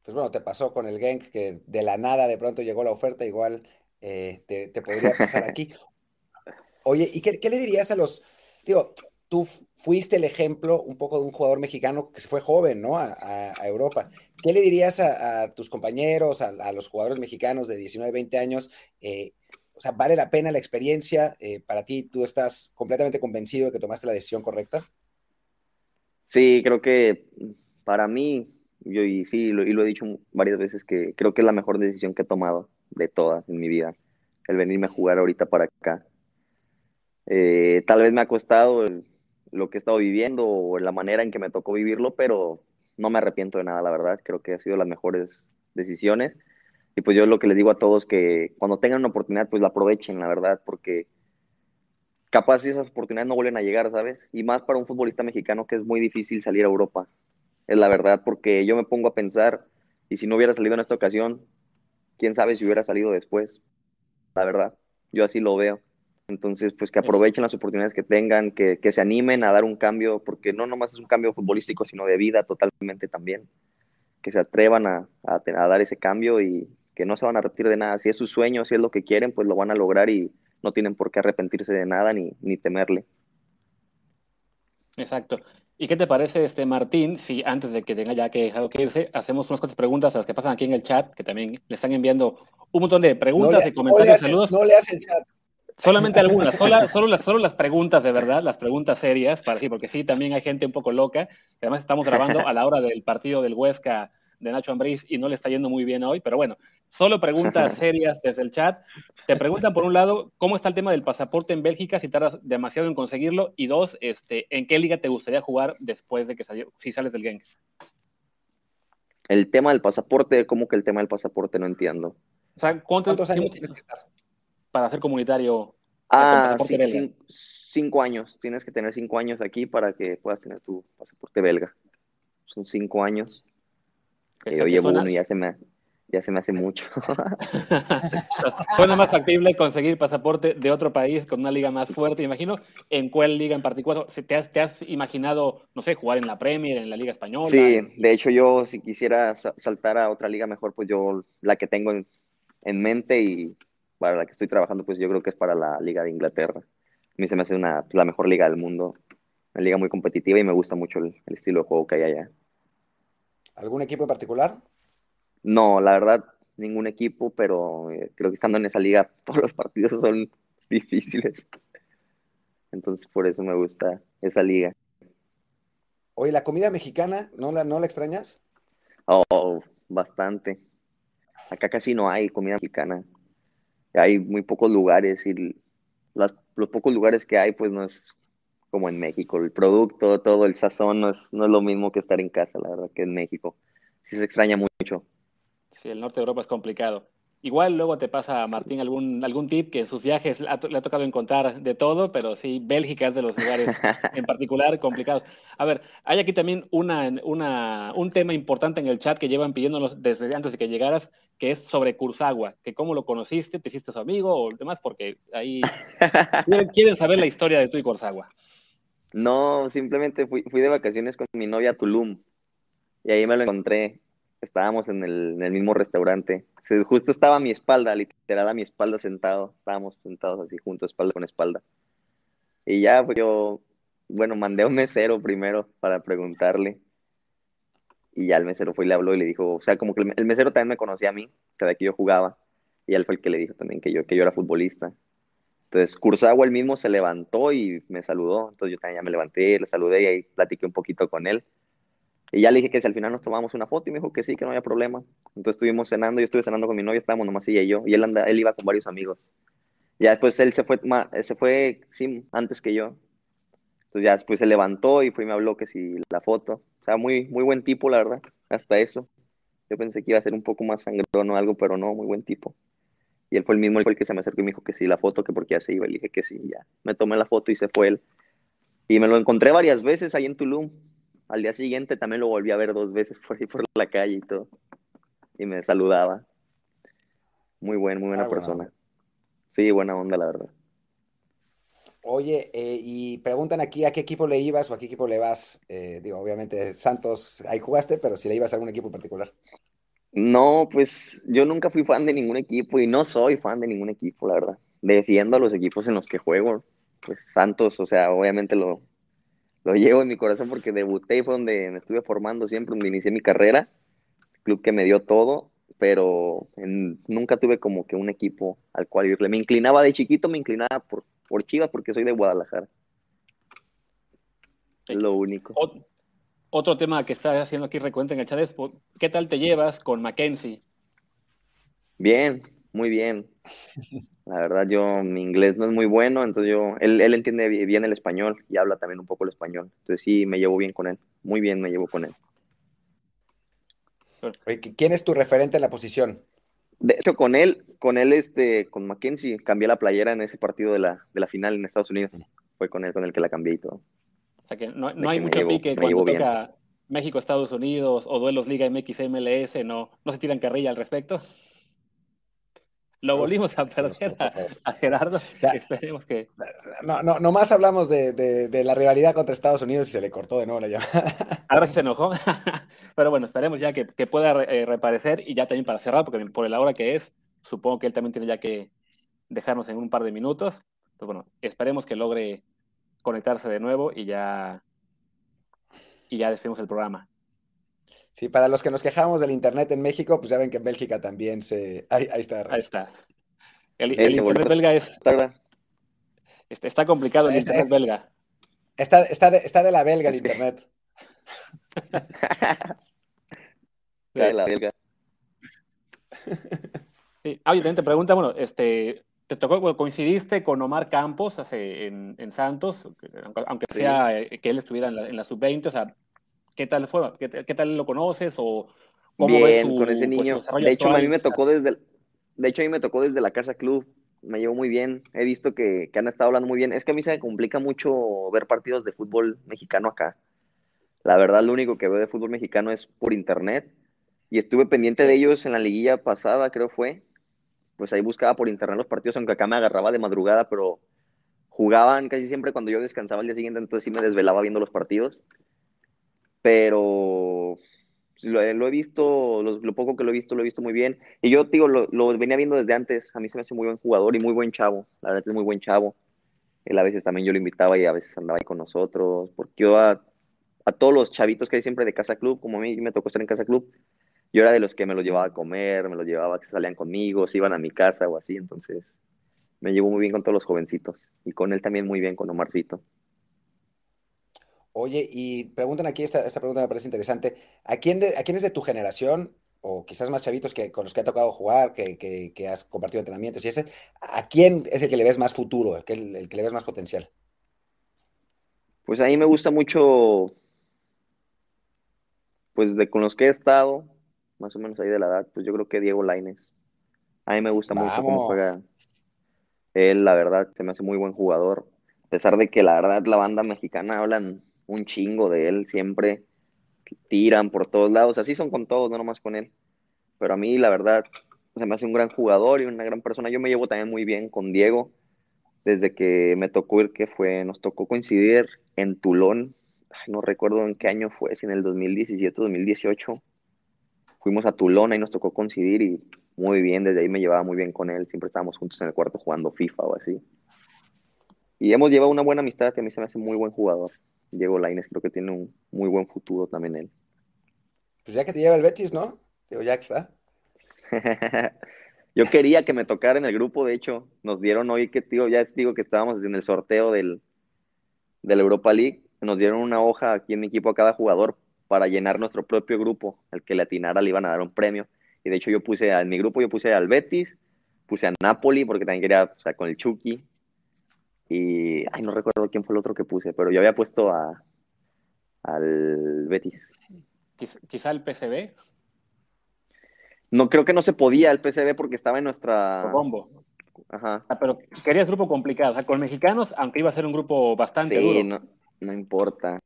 Pues bueno, te pasó con el Genk que de la nada de pronto llegó la oferta, igual eh, te, podría pasar aquí. Oye, ¿y qué, le dirías a los, digo, tú fuiste el ejemplo un poco de un jugador mexicano que se fue joven, ¿no? A, Europa. ¿Qué le dirías a, tus compañeros, a, los jugadores mexicanos de 19, 20 años? Eh, o sea, ¿vale la pena la experiencia? Eh, para ti, ¿tú estás completamente convencido de que tomaste la decisión correcta? Sí, creo que para mí, yo y sí, y lo he dicho varias veces, que creo que es la mejor decisión que he tomado de todas en mi vida, el venirme a jugar ahorita para acá. Eh, tal vez me ha costado lo que he estado viviendo o la manera en que me tocó vivirlo, pero no me arrepiento de nada, la verdad. Creo que ha sido las mejores decisiones. Y pues yo lo que les digo a todos que cuando tengan una oportunidad, pues la aprovechen, la verdad, porque capaz esas oportunidades no vuelven a llegar, ¿sabes? Y más para un futbolista mexicano que es muy difícil salir a Europa. Es la verdad, porque yo me pongo a pensar, y si no hubiera salido en esta ocasión, quién sabe si hubiera salido después. La verdad, yo así lo veo. Entonces, pues que aprovechen las oportunidades que tengan, que, que, se animen a dar un cambio, porque no nomás es un cambio futbolístico, sino de vida totalmente también. Que se atrevan a, a, a dar ese cambio y que no se van a arrepentir de nada. Si es su sueño, si es lo que quieren, pues lo van a lograr y no tienen por qué arrepentirse de nada ni, ni temerle. Exacto. ¿Y qué te parece, este Martín, si antes de que tenga ya que dejar que irse, hacemos unas cuantas preguntas a las que pasan aquí en el chat, que también le están enviando un montón de preguntas no le, y comentarios, no le hace, saludos? No le hace el chat. Solamente algunas, solo, solo, las, solo las preguntas de verdad, las preguntas serias, para sí, porque sí, también hay gente un poco loca. Además, estamos grabando a la hora del partido del Huesca de Nacho Ambriz y no le está yendo muy bien hoy, pero bueno, solo preguntas serias desde el chat. Te preguntan, por un lado, ¿cómo está el tema del pasaporte en Bélgica? Si tardas demasiado en conseguirlo. Y dos, este, ¿en qué liga te gustaría jugar después de que salió, si sales del Genk? El tema del pasaporte, ¿cómo que el tema del pasaporte? No entiendo. O sea, ¿cuántos, ¿Cuántos años tienes que estar? Para ser comunitario. Ah, sí, cinco, cinco, años. Tienes que tener cinco años aquí para que puedas tener tu pasaporte belga. Son cinco años. Yo llevo uno y ya se me, ya se me hace mucho. Suena más factible conseguir pasaporte de otro país con una liga más fuerte, imagino. ¿En cuál liga en particular? ¿Te has, ¿Te has imaginado, no sé, jugar en la Premier, en la Liga Española? Sí, de hecho yo si quisiera saltar a otra liga mejor, pues yo la que tengo en, en mente y para la que estoy trabajando, pues yo creo que es para la Liga de Inglaterra. A mí se me hace una, la mejor liga del mundo, una liga muy competitiva y me gusta mucho el, el estilo de juego que hay allá. ¿Algún equipo en particular? No, la verdad, ningún equipo, pero eh, creo que estando en esa liga todos los partidos son difíciles. Entonces por eso me gusta esa liga. Oye, ¿la comida mexicana no la, no la extrañas? Oh, bastante. Acá casi no hay comida mexicana. Hay muy pocos lugares y las, los pocos lugares que hay, pues no es como en México. El producto, todo el sazón no es, no es lo mismo que estar en casa, la verdad, que en México. Sí se extraña mucho. Sí, el norte de Europa es complicado. Igual luego te pasa Martín algún, algún tip que en sus viajes le ha, le ha tocado encontrar de todo, pero sí, Bélgica es de los lugares en particular complicados. A ver, hay aquí también una, una, un tema importante en el chat que llevan pidiéndonos desde antes de que llegaras, que es sobre Kurzagua, que cómo lo conociste, te hiciste su amigo o demás, porque ahí quieren, quieren saber la historia de tú y Kurzagua. No, simplemente fui, fui de vacaciones con mi novia a Tulum y ahí me lo encontré. Estábamos en el, mismo restaurante. Justo estaba a mi espalda, literal a mi espalda sentado. Estábamos sentados así juntos, espalda con espalda. Y ya, pues yo, bueno, mandé a un mesero primero para preguntarle. Y ya el mesero fue y le habló y le dijo, o sea, como que el, mesero también me conocía a mí, cada que yo jugaba. Y él fue el que le dijo también que yo, que yo era futbolista. Entonces, Kurzagua él mismo se levantó y me saludó. Entonces, yo también ya me levanté, le saludé y ahí platiqué un poquito con él. Y ya le dije que si al final nos tomamos una foto y me dijo que sí, que no había problema. Entonces estuvimos cenando, yo estuve cenando con mi novia, estábamos nomás ella y yo, y él, anda, él iba con varios amigos. Ya después él se fue, se fue, sí, antes que yo. Entonces ya después se levantó y fue y me habló que si la foto. O sea, muy, muy buen tipo, la verdad, hasta eso. Yo pensé que iba a ser un poco más sangrón o algo, pero no, muy buen tipo. Y él fue el mismo, el que se me acercó y me dijo que sí, la foto, que porque ya se iba. Le dije que sí, ya. Me tomé la foto y se fue él. Y me lo encontré varias veces ahí en Tulum. Al día siguiente también lo volví a ver dos veces por ahí por la calle y todo. Y me saludaba. Muy buen, muy buena ah, persona. Sí, buena onda, la verdad. Oye, eh, y preguntan aquí a qué equipo le ibas o a qué equipo le vas. Eh, digo, obviamente Santos, ahí jugaste, pero si le ibas a algún equipo en particular. No, pues yo nunca fui fan de ningún equipo y no soy fan de ningún equipo, la verdad. Defiendo a los equipos en los que juego. Pues Santos, o sea, obviamente lo, lo llevo en mi corazón porque debuté y fue donde me estuve formando siempre, donde inicié mi carrera, club que me dio todo, pero nunca tuve como que un equipo al cual irle. Me inclinaba de chiquito, me inclinaba por, por Chivas porque soy de Guadalajara. Es lo único. otro tema que está haciendo aquí recuenta en el chat es, ¿qué tal te llevas con Mackenzie? Bien, muy bien. La verdad, yo, mi inglés no es muy bueno, entonces yo, él, él entiende bien el español y habla también un poco el español. Entonces sí, me llevo bien con él. Muy bien me llevo con él. ¿Quién es tu referente en la posición? De hecho, con él, con él, este, con Mackenzie, cambié la playera en ese partido de la, de la final en Estados Unidos. Fue con él con el que la cambié y todo. O sea que no, no hay mucho pique cuando toca México, Estados Unidos o duelos Liga MX, MLS, no, no se tiran carrilla al respecto. Lo volvimos a perder a, Gerardo. Esperemos que. No, no, nomás hablamos de, de, la rivalidad contra Estados Unidos y se le cortó de nuevo la llamada. Ahora sí se enojó. Pero bueno, esperemos ya que, que pueda eh, reaparecer y ya también para cerrar, porque por la hora que es, supongo que él también tiene ya que dejarnos en un par de minutos. Entonces, bueno, esperemos que logre conectarse de nuevo y ya, y ya despedimos el programa. Sí, para los que nos quejamos del Internet en México, pues ya ven que en Bélgica también se... Ahí, está. Ahí está. El, Internet belga es... Está, está complicado el Internet belga. Está, está, de, está de la belga el Internet. de la belga. Sí. Ah, te pregunta, bueno, este, te tocó, coincidiste con Omar Campos hace, en, en Santos, aunque sea eh, que él estuviera en la, en la sub-20, o sea, ¿Qué tal fue? ¿Qué, tal lo conoces o cómo Bien, con ese pues, niño. de hecho, a mí me tocó desde de hecho a mí me tocó desde la casa club. Me llevó muy bien. He visto que, han estado hablando muy bien. Es que a mí se me complica mucho ver partidos de fútbol mexicano acá. La verdad, lo único que veo de fútbol mexicano es por internet. Y estuve pendiente de ellos en la liguilla pasada, creo fue. Pues ahí buscaba por internet los partidos, aunque acá me agarraba de madrugada, pero jugaban casi siempre cuando yo descansaba el día siguiente, entonces sí me desvelaba viendo los partidos pero lo, he visto, lo, poco que lo he visto, lo he visto muy bien. Y yo, digo, lo, venía viendo desde antes. A mí se me hace muy buen jugador y muy buen chavo. La verdad es muy buen chavo. Él a veces también yo lo invitaba y a veces andaba ahí con nosotros. Porque yo a, todos los chavitos que hay siempre de Casa Club, como a mí me tocó estar en Casa Club, yo era de los que me los llevaba a comer, me los llevaba que salían conmigo, se iban a mi casa o así. Entonces me llevo muy bien con todos los jovencitos. Y con él también muy bien, con Omarcito. Oye, y preguntan aquí, esta, esta pregunta me parece interesante, ¿a quién, de, ¿a quién es de tu generación, o quizás más chavitos que, con los que ha tocado jugar, que, que, has compartido entrenamientos y ese, ¿a quién es el que le ves más futuro, el que, el, que le ves más potencial? Pues a mí me gusta mucho, pues de con los que he estado, más o menos ahí de la edad, pues yo creo que Diego Laines. A mí me gusta mucho cómo juega él, la verdad, se me hace muy buen jugador. A pesar de que la verdad la banda mexicana hablan un chingo de él, siempre tiran por todos lados, así son con todos, no nomás con él. Pero a mí, la verdad, se me hace un gran jugador y una gran persona. Yo me llevo también muy bien con Diego, desde que me tocó ir, que fue, nos tocó coincidir en Tulón, no recuerdo en qué año fue, si en el 2017 2018. Fuimos a Tulón, y nos tocó coincidir y muy bien, desde ahí me llevaba muy bien con él, siempre estábamos juntos en el cuarto jugando FIFA o así. Y hemos llevado una buena amistad, que a mí se me hace muy buen jugador. Diego Laines creo que tiene un muy buen futuro también él. Pues ya que te lleva el Betis, ¿no? Digo, ya que está. Yo quería que me tocara en el grupo, de hecho, nos dieron hoy que, tío, ya digo que estábamos en el sorteo del, del Europa League, nos dieron una hoja aquí en mi equipo a cada jugador para llenar nuestro propio grupo, al que le atinara le iban a dar un premio. Y de hecho yo puse, en mi grupo yo puse al Betis, puse a Napoli, porque también quería, o sea, con el Chucky, y, ay, no recuerdo quién fue el otro que puse, pero yo había puesto a, al Betis. Quizá el PCB. No, creo que no se podía el PCB porque estaba en nuestra... Combo. Ajá. Ah, pero querías grupo complicado. O sea, con mexicanos, aunque iba a ser un grupo bastante sí, no, no importa.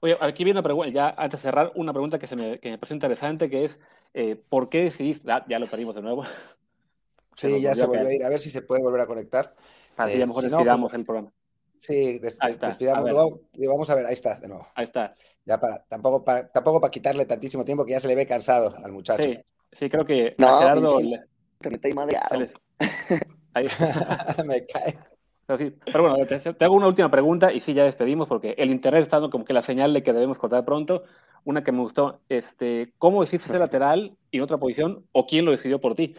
Oye, aquí viene una pregunta, ya antes de cerrar, una pregunta que, se me, que me parece interesante, que es, eh, ¿por qué decidiste, ah, ya lo perdimos de nuevo, Sí, ya se volvió a ir. A ver si se puede volver a conectar. Así a lo mejor despidamos pues, el programa. Sí, despidamos. vamos a ver, ahí está, de nuevo. Ahí está. Ya para, tampoco para, tampoco para quitarle tantísimo tiempo que ya se le ve cansado al muchacho. Sí, sí creo que no, a Gerardo. Le... Te ahí madre. Ahí. Me cae. Pero, bueno, te, hago una última pregunta y sí, ya despedimos porque el internet está dando como que la señal de que debemos cortar pronto. Una que me gustó, este, ¿cómo decidiste ser lateral y en otra posición o quién lo decidió por ti?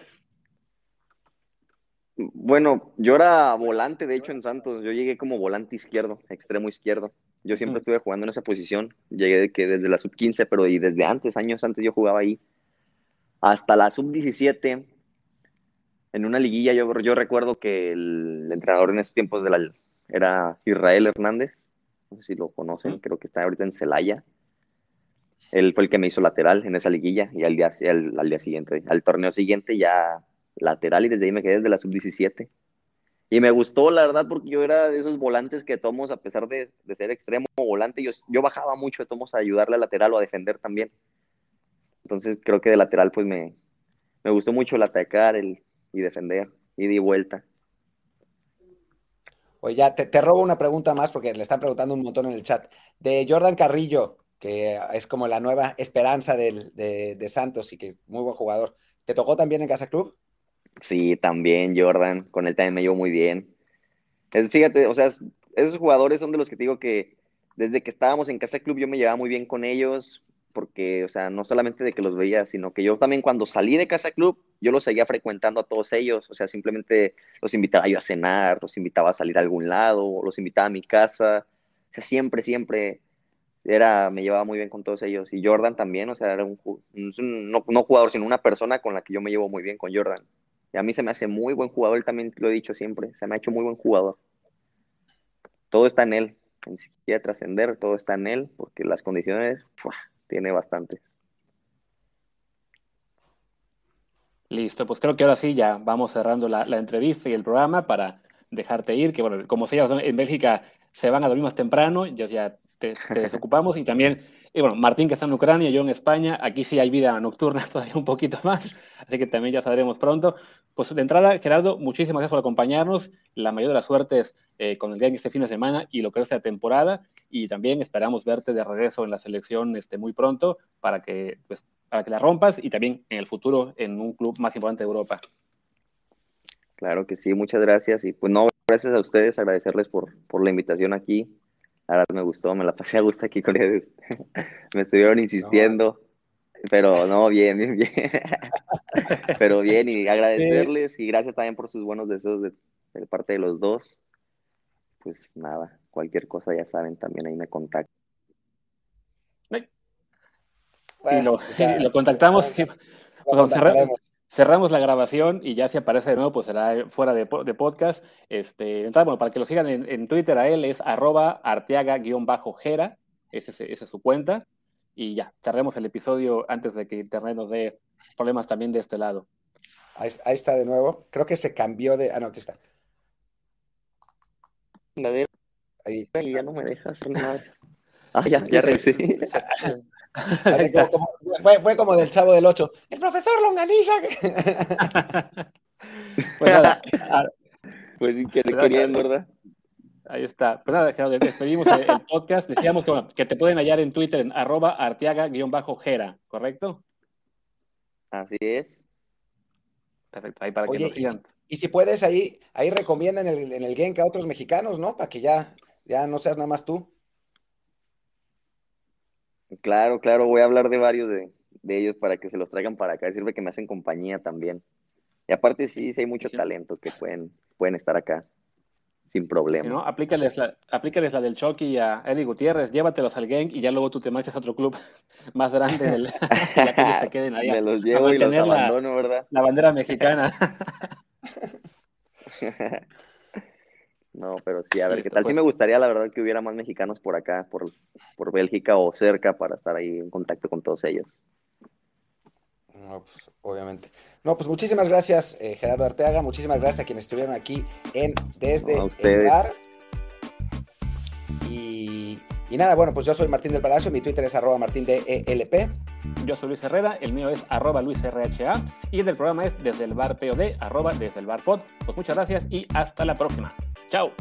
Bueno, yo era volante, de hecho, en Santos. Yo llegué como volante izquierdo, extremo izquierdo. Yo siempre mm. estuve jugando en esa posición. Llegué de que desde la sub-15, pero y desde antes, años antes, yo jugaba ahí. Hasta la sub-17, en una liguilla, yo, yo recuerdo que el, entrenador en esos tiempos de la, era Israel Hernández. No sé si lo conocen, mm. creo que está ahorita en Celaya. Él fue el que me hizo lateral en esa liguilla y al día, al día siguiente, al torneo siguiente ya lateral y desde ahí me quedé desde la sub-17. Y me gustó, la verdad, porque yo era de esos volantes que tomos, a pesar de, ser extremo volante, yo, yo bajaba mucho de tomos a ayudarle a lateral o a defender también. Entonces creo que de lateral pues me, me gustó mucho el atacar el, y defender y di vuelta. Oye, ya te, robo una pregunta más porque le están preguntando un montón en el chat. De Jordan Carrillo, que es como la nueva esperanza de, de Santos y que es muy buen jugador. ¿Te tocó también en Casa Club? Sí, también Jordan, con él también me llevo muy bien. fíjate, o sea, esos jugadores son de los que te digo que desde que estábamos en Casa Club yo me llevaba muy bien con ellos, porque, o sea, no solamente de que los veía, sino que yo también cuando salí de Casa Club, yo los seguía frecuentando a todos ellos, o sea, simplemente los invitaba yo a cenar, los invitaba a salir a algún lado, los invitaba a mi casa, o sea, siempre, siempre era, me llevaba muy bien con todos ellos. Y Jordan también, o sea, era un, no, no jugador, sino una persona con la que yo me llevo muy bien con Jordan. A mí se me hace muy buen jugador, también lo he dicho siempre, se me ha hecho muy buen jugador. Todo está en él, ni siquiera trascender, todo está en él, porque las condiciones tiene bastantes. Listo, pues creo que ahora sí ya vamos cerrando la, entrevista y el programa para dejarte ir, que bueno, como se en Bélgica se van a dormir más temprano, ya, ya te, te desocupamos y también y bueno, Martín que está en Ucrania, yo en España, aquí sí hay vida nocturna todavía un poquito más, así que también ya sabremos pronto. Pues de entrada, Gerardo, muchísimas gracias por acompañarnos, la mayor de las suertes eh, con el día este fin de semana y lo que es la temporada, y también esperamos verte de regreso en la selección este, muy pronto para que, pues, para que la rompas y también en el futuro en un club más importante de Europa. Claro que sí, muchas gracias y pues no, gracias a ustedes, agradecerles por, por la invitación aquí Ahora me gustó, me la pasé a gusto aquí con ellos. me estuvieron insistiendo. Pero no, bien, bien, bien. pero bien, y agradecerles y gracias también por sus buenos deseos de, parte de los dos. Pues nada, cualquier cosa ya saben, también ahí me contactan. y lo, contactamos. Pues, cerramos la grabación y ya si aparece de nuevo, pues será fuera de, podcast. Este, bueno, para que lo sigan en, Twitter a él es arroba arteaga-jera, esa es, su cuenta. Y ya, cerremos el episodio antes de que Internet nos dé problemas también de este lado. Ahí, está de nuevo. Creo que se cambió de... Ah, no, aquí está. Ahí. Ya no me deja hacer nada. Ah, ya, ya recibí. fue, como del chavo del 8. El profesor Longaniza. pues nada. Pues sí, que querían, ¿verdad? Ahí está. Pues nada, despedimos el, podcast. Decíamos que, te pueden hallar en Twitter en arroba arteaga-jera, ¿correcto? Así es. Perfecto, ahí para que nos sigan. Y, si puedes, ahí, ahí recomiendan en el, en el game a otros mexicanos, ¿no? Para que ya, ya no seas nada más tú. Claro, claro, voy a hablar de varios de, ellos para que se los traigan para acá. Sirve que me hacen compañía también. Y aparte sí, sí hay mucho talento que pueden, pueden estar acá sin problema. ¿no? Aplícales, la, aplícales la del Chucky a Eddie Gutiérrez, llévatelos al gang y ya luego tú te marchas a otro club más grande del, que se queden. Me los llevo y los abandono, ¿verdad? La bandera mexicana. No, pero sí, a ver, ¿qué tal? Sí pues. me gustaría, la verdad, que hubiera más mexicanos por acá, por, por Bélgica o cerca, para estar ahí en contacto con todos ellos. No, pues, obviamente. No, pues muchísimas gracias, eh, Gerardo Arteaga. Muchísimas gracias a quienes estuvieron aquí en Desde el Bar. Y, y, nada, bueno, pues yo soy Martín del Palacio, mi Twitter es arroba martín de ELP. Yo soy Luis Herrera, el mío es arroba luisrha y el del programa es desde el bar POD, arroba desde el bar pod. Pues muchas gracias y hasta la próxima. Chao.